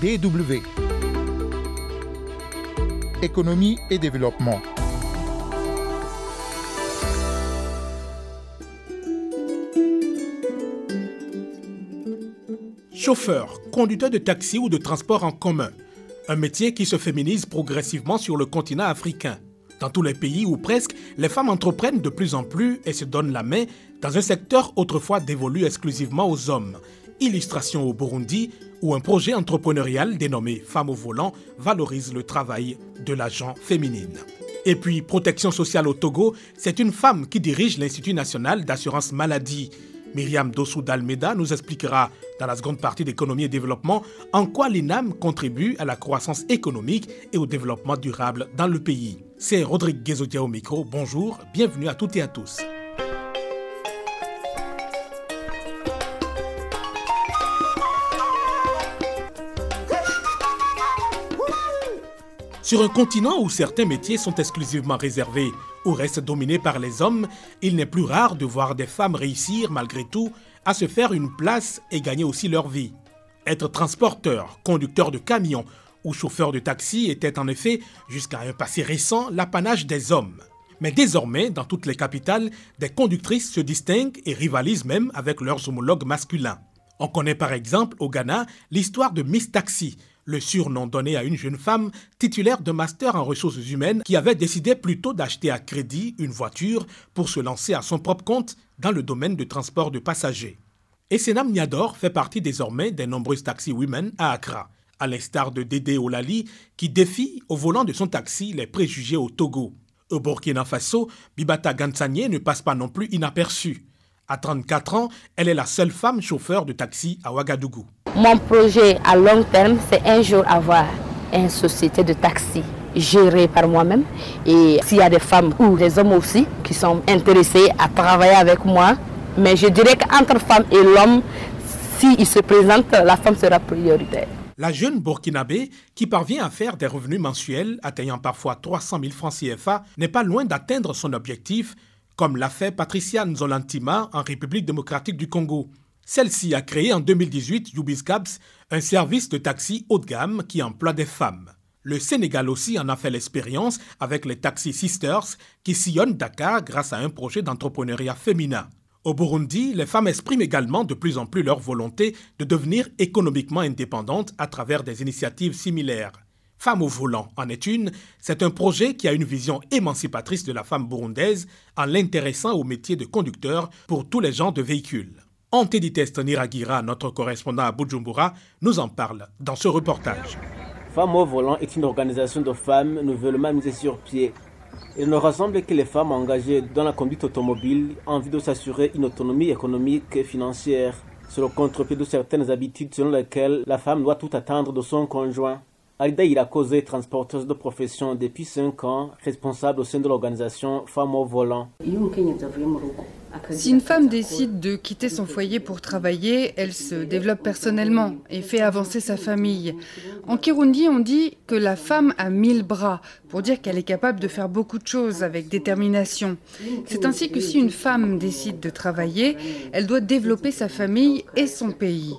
DW. Économie et développement. Chauffeur, conducteur de taxi ou de transport en commun. Un métier qui se féminise progressivement sur le continent africain. Dans tous les pays ou presque, les femmes entreprennent de plus en plus et se donnent la main dans un secteur autrefois dévolu exclusivement aux hommes. Illustration au Burundi, où un projet entrepreneurial dénommé Femmes au volant valorise le travail de l'agent féminine. Et puis, protection sociale au Togo, c'est une femme qui dirige l'Institut national d'assurance maladie. Myriam Dossou d'Almeda nous expliquera dans la seconde partie d'économie et développement en quoi l'INAM contribue à la croissance économique et au développement durable dans le pays. C'est Rodrigue Guézodia au micro. Bonjour, bienvenue à toutes et à tous. Sur un continent où certains métiers sont exclusivement réservés ou restent dominés par les hommes, il n'est plus rare de voir des femmes réussir malgré tout à se faire une place et gagner aussi leur vie. Être transporteur, conducteur de camion ou chauffeur de taxi était en effet, jusqu'à un passé récent, l'apanage des hommes. Mais désormais, dans toutes les capitales, des conductrices se distinguent et rivalisent même avec leurs homologues masculins. On connaît par exemple au Ghana l'histoire de Miss Taxi, le surnom donné à une jeune femme titulaire de master en ressources humaines qui avait décidé plutôt d'acheter à crédit une voiture pour se lancer à son propre compte dans le domaine du transport de passagers. Et Senam Niador fait partie désormais des nombreuses taxi women à Accra, à l'instar de Dédé Olali qui défie au volant de son taxi les préjugés au Togo. Au Burkina Faso, Bibata Gansanier ne passe pas non plus inaperçue. À 34 ans, elle est la seule femme chauffeur de taxi à Ouagadougou. Mon projet à long terme, c'est un jour avoir une société de taxi gérée par moi-même. Et s'il y a des femmes ou des hommes aussi qui sont intéressés à travailler avec moi, mais je dirais qu'entre femme et l'homme, s'il se présente, la femme sera prioritaire. La jeune Burkinabé, qui parvient à faire des revenus mensuels atteignant parfois 300 000 francs CFA, n'est pas loin d'atteindre son objectif comme l'a fait Patricia Nzolantima en République démocratique du Congo. Celle-ci a créé en 2018 Yubiscabs, un service de taxi haut de gamme qui emploie des femmes. Le Sénégal aussi en a fait l'expérience avec les Taxi Sisters qui sillonnent Dakar grâce à un projet d'entrepreneuriat féminin. Au Burundi, les femmes expriment également de plus en plus leur volonté de devenir économiquement indépendantes à travers des initiatives similaires. Femme au volant en est une, c'est un projet qui a une vision émancipatrice de la femme burundaise en l'intéressant au métier de conducteur pour tous les genres de véhicules. Antedites Niragira, notre correspondant à Bujumbura, nous en parle dans ce reportage. Femme au volant est une organisation de femmes nouvellement mise sur pied. Elle ne rassemble que les femmes engagées dans la conduite automobile en vue de s'assurer une autonomie économique et financière. C'est le contre-pied de certaines habitudes selon lesquelles la femme doit tout attendre de son conjoint. Alida Irakoze, transporteuse de profession depuis 5 ans, responsable au sein de l'organisation Femmes au volant. Si une femme décide de quitter son foyer pour travailler, elle se développe personnellement et fait avancer sa famille. En Kirundi, on dit que la femme a mille bras, pour dire qu'elle est capable de faire beaucoup de choses avec détermination. C'est ainsi que si une femme décide de travailler, elle doit développer sa famille et son pays.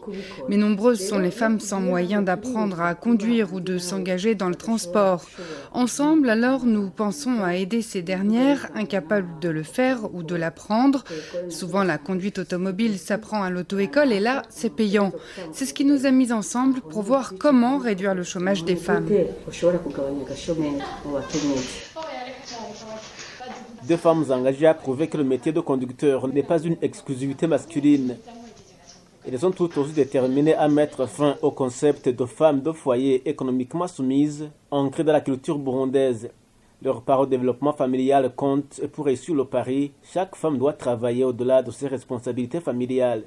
Mais nombreuses sont les femmes sans moyens d'apprendre à conduire ou de s'engager dans le transport. Ensemble, alors, nous pensons à aider ces dernières, incapables de le faire ou de l'apprendre. Souvent, la conduite automobile s'apprend à l'auto-école et là, c'est payant. C'est ce qui nous a mis ensemble pour voir comment réduire le chômage des femmes. Deux femmes engagées à prouver que le métier de conducteur n'est pas une exclusivité masculine. Elles sont toutes aussi déterminées à mettre fin au concept de femmes de foyer économiquement soumises, ancré dans la culture burundaise. Leur part au développement familial compte et pour réussir le pari, chaque femme doit travailler au-delà de ses responsabilités familiales.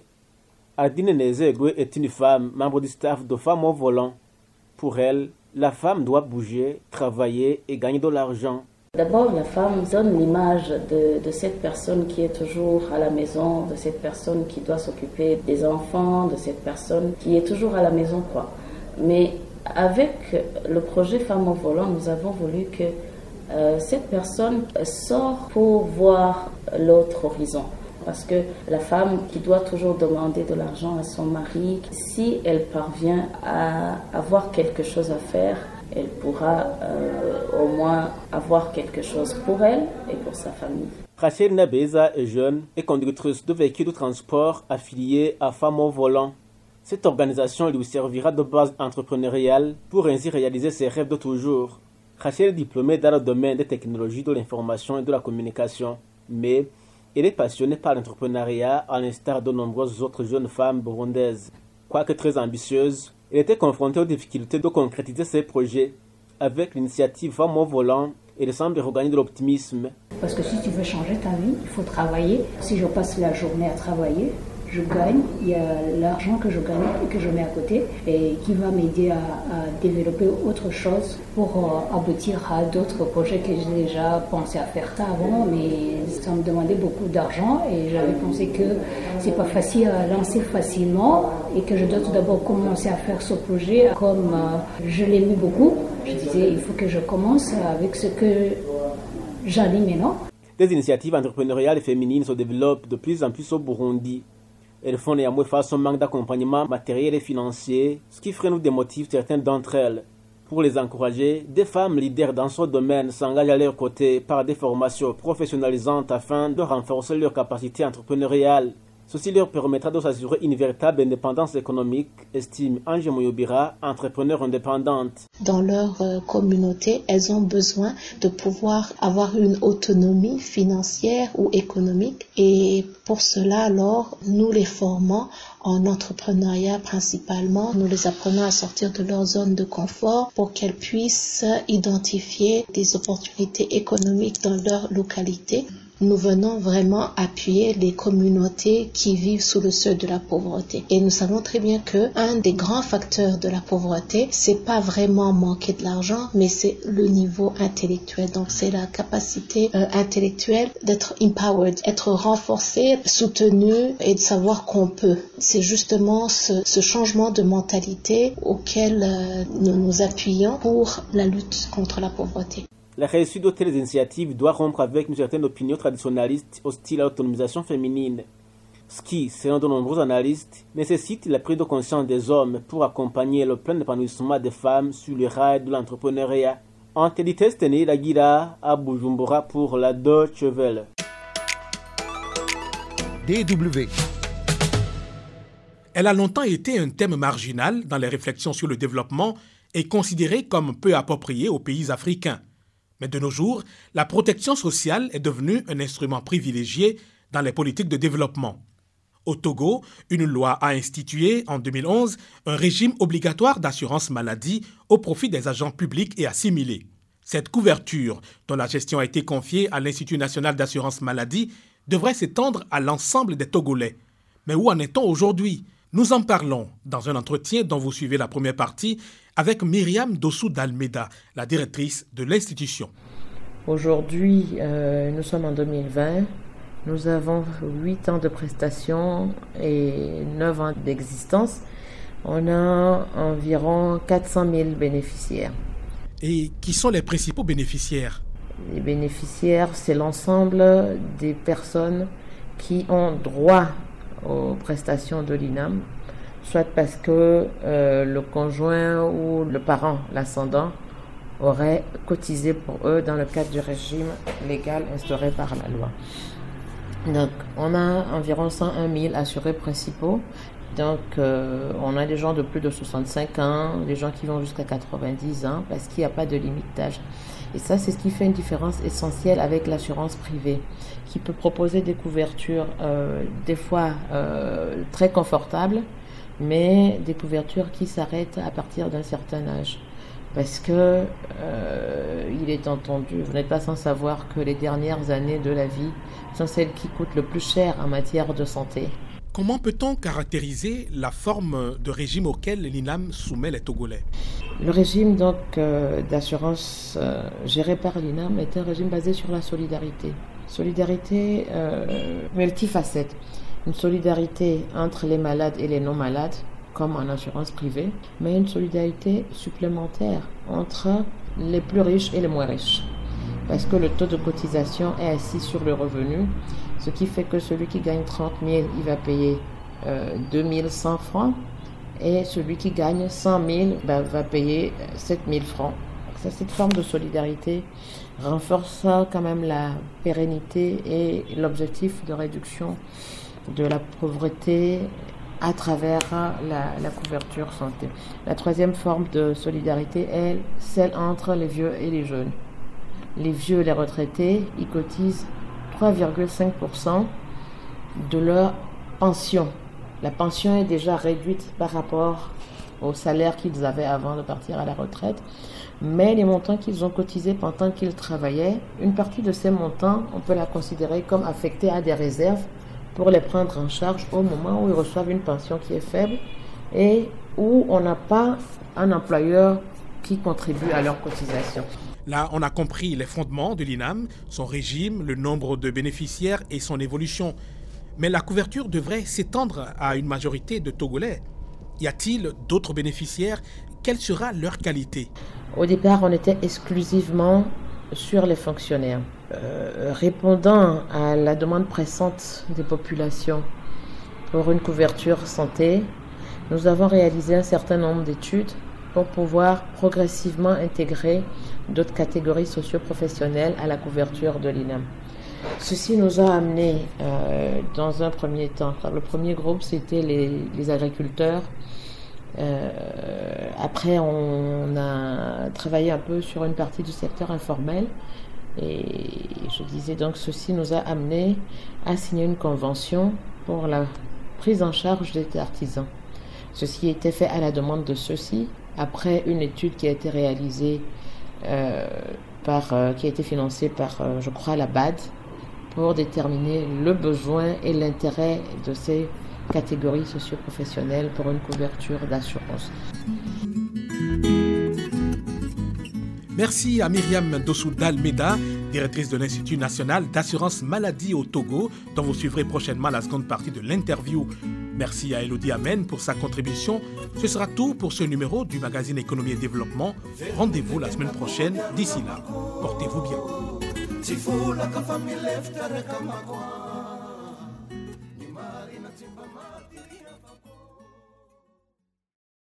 Adine Nezegwe est une femme, membre du staff de Femmes au volant. Pour elle, la femme doit bouger, travailler et gagner de l'argent. D'abord, la femme donne l'image de, de, cette personne qui est toujours à la maison, de cette personne qui doit s'occuper des enfants, de cette personne qui est toujours à la maison, quoi. Mais avec le projet Femmes au volant, nous avons voulu que euh, cette personne sort pour voir l'autre horizon. Parce que la femme qui doit toujours demander de l'argent à son mari, si elle parvient à avoir quelque chose à faire, elle pourra euh, au moins avoir quelque chose pour elle et pour sa famille. Rachel Nabeza est jeune et conductrice de véhicules de transport affiliée à Femmes au volant. Cette organisation lui servira de base entrepreneuriale pour ainsi réaliser ses rêves de toujours. Rachel est diplômée dans le domaine des technologies de l'information et de la communication, mais elle est passionnée par l'entrepreneuriat à l'instar de nombreuses autres jeunes femmes burundaises. Quoique très ambitieuse, elle était confrontée aux difficultés de concrétiser ses projets. Avec l'initiative Femmes au volant, elle semble regagner de l'optimisme. Parce que si tu veux changer ta vie, il faut travailler. Si je passe la journée à travailler, je gagne, il y a l'argent que je gagne et que je mets à côté et qui va m'aider à, développer autre chose pour euh, aboutir à d'autres projets que j'ai déjà pensé à faire avant, mais ça me demandait beaucoup d'argent et j'avais pensé que c'est pas facile à lancer facilement et que je dois tout d'abord commencer à faire ce projet comme euh, je l'aimais beaucoup. Je disais, il faut que je commence avec ce que j'allume maintenant. Des initiatives entrepreneuriales féminines se développent de plus en plus au Burundi. Elles font néanmoins face au manque d'accompagnement matériel et financier, ce qui freine ou démotive certaines d'entre elles. Pour les encourager, des femmes leaders dans ce domaine s'engagent à leur côté par des formations professionnalisantes afin de renforcer leur capacité entrepreneuriale. Ceci leur permettra de s'assurer une véritable indépendance économique, estime Ange Moyobira, entrepreneur indépendante. Dans leur euh, communauté, elles ont besoin de pouvoir avoir une autonomie financière ou économique et pour cela, alors, nous les formons en entrepreneuriat principalement. Nous les apprenons à sortir de leur zone de confort pour qu'elles puissent identifier des opportunités économiques dans leur localité nous venons vraiment appuyer les communautés qui vivent sous le seuil de la pauvreté. Et nous savons très bien que un des grands facteurs de la pauvreté, c'est pas vraiment manquer de l'argent, mais c'est le niveau intellectuel. Donc c'est la capacité euh, intellectuelle d'être empowered, être renforcé, soutenu et de savoir qu'on peut. C'est justement ce, ce, changement de mentalité auquel euh, nous nous appuyons pour la lutte contre la pauvreté. La réussite telles initiatives doit rompre avec une certaine opinion traditionnaliste hostile à l'autonomisation féminine. Ce qui, selon de nombreux analystes, nécessite la prise de conscience des hommes pour accompagner le plein épanouissement des femmes sur le rail de l'entrepreneuriat. Antélité la Laguira à Bujumbura pour la Deutsche Welle. DW. Elle a longtemps été un thème marginal dans les réflexions sur le développement et considéré comme peu approprié aux pays africains. Mais de nos jours, la protection sociale est devenue un instrument privilégié dans les politiques de développement. Au Togo, une loi a institué en 2011 un régime obligatoire d'assurance maladie au profit des agents publics et assimilés. Cette couverture, dont la gestion a été confiée à l'Institut national d'assurance maladie, devrait s'étendre à l'ensemble des Togolais. Mais où en est-on aujourd'hui? Nous en parlons dans un entretien dont vous suivez la première partie avec Myriam Dossou d'Almeida, la directrice de l'institution. Aujourd'hui, euh, nous sommes en 2020. Nous avons 8 ans de prestations et 9 ans d'existence. On a environ 400 000 bénéficiaires. Et qui sont les principaux bénéficiaires? Les bénéficiaires, c'est l'ensemble des personnes qui ont droit aux prestations de l'INAM, soit parce que euh, le conjoint ou le parent, l'ascendant, aurait cotisé pour eux dans le cadre du régime légal instauré par la loi. Donc, on a environ 101 000 assurés principaux. Donc, euh, on a des gens de plus de 65 ans, des gens qui vont jusqu'à 90 ans, parce qu'il n'y a pas de limite d'âge. Et ça, c'est ce qui fait une différence essentielle avec l'assurance privée, qui peut proposer des couvertures euh, des fois très confortables, mais des couvertures qui s'arrêtent à partir d'un certain âge. Parce que euh, il est entendu, vous n'êtes pas sans savoir que les dernières années de la vie sont celles qui coûtent le plus cher en matière de santé. Comment peut-on caractériser la forme de régime auquel l'INAM soumet les Togolais? Le régime euh, d'assurance euh, géré par l'INAM est un régime basé sur la solidarité. Solidarité multifacette une solidarité entre les malades et les non-malades, comme en assurance privée, mais une solidarité supplémentaire entre les plus riches et les moins riches. Parce que le taux de cotisation est assis sur le revenu, ce qui fait que celui qui gagne 30 000, il va payer euh, 2100 francs et celui qui gagne 100 000 ben, va payer 7 000 francs. Cette forme de solidarité renforce quand même la pérennité et l'objectif de réduction de la pauvreté à travers la, la, couverture santé. La troisième forme de solidarité est celle entre les vieux et les jeunes. Les vieux et les retraités, ils cotisent 3,5% de leur pension. La pension est déjà réduite par rapport au salaire qu'ils avaient avant de partir à la retraite, mais les montants qu'ils ont cotisés pendant qu'ils travaillaient, une partie de ces montants, on peut la considérer comme affectés à des réserves pour les prendre en charge au moment où ils reçoivent une pension qui est faible et où on n'a pas un employeur qui contribue à leur cotisation. Là, on a compris les fondements de l'INAM, son régime, le nombre de bénéficiaires et son évolution. Mais la couverture devrait s'étendre à une majorité de Togolais. Y a-t-il d'autres bénéficiaires? Quelle sera leur qualité? Au départ, on était exclusivement sur les fonctionnaires. Euh, répondant à la demande pressante des populations pour une couverture santé, nous avons réalisé un certain nombre d'études pour pouvoir progressivement intégrer d'autres catégories socio-professionnelles à la couverture de l'INAM. Ceci nous a amené euh, dans un premier temps. Le premier groupe, c'était les, agriculteurs. Euh, après, on a travaillé un peu sur une partie du secteur informel. Et je disais donc, ceci nous a amené à signer une convention pour la prise en charge des artisans. Ceci était fait à la demande de ceux-ci, après une étude qui a été réalisée euh, par, euh, qui a été financée par, euh, je crois, la BAD, pour déterminer le besoin et l'intérêt de ces catégories socio-professionnelles pour une couverture d'assurance. Merci à Myriam Dossou-Dalmeda, directrice de l'Institut national d'assurance maladie au Togo, dont vous suivrez prochainement la seconde partie de l'interview. Merci à Elodie Amen pour sa contribution. Ce sera tout pour ce numéro du magazine Économie et Développement. Rendez-vous la semaine prochaine. D'ici là, portez-vous bien.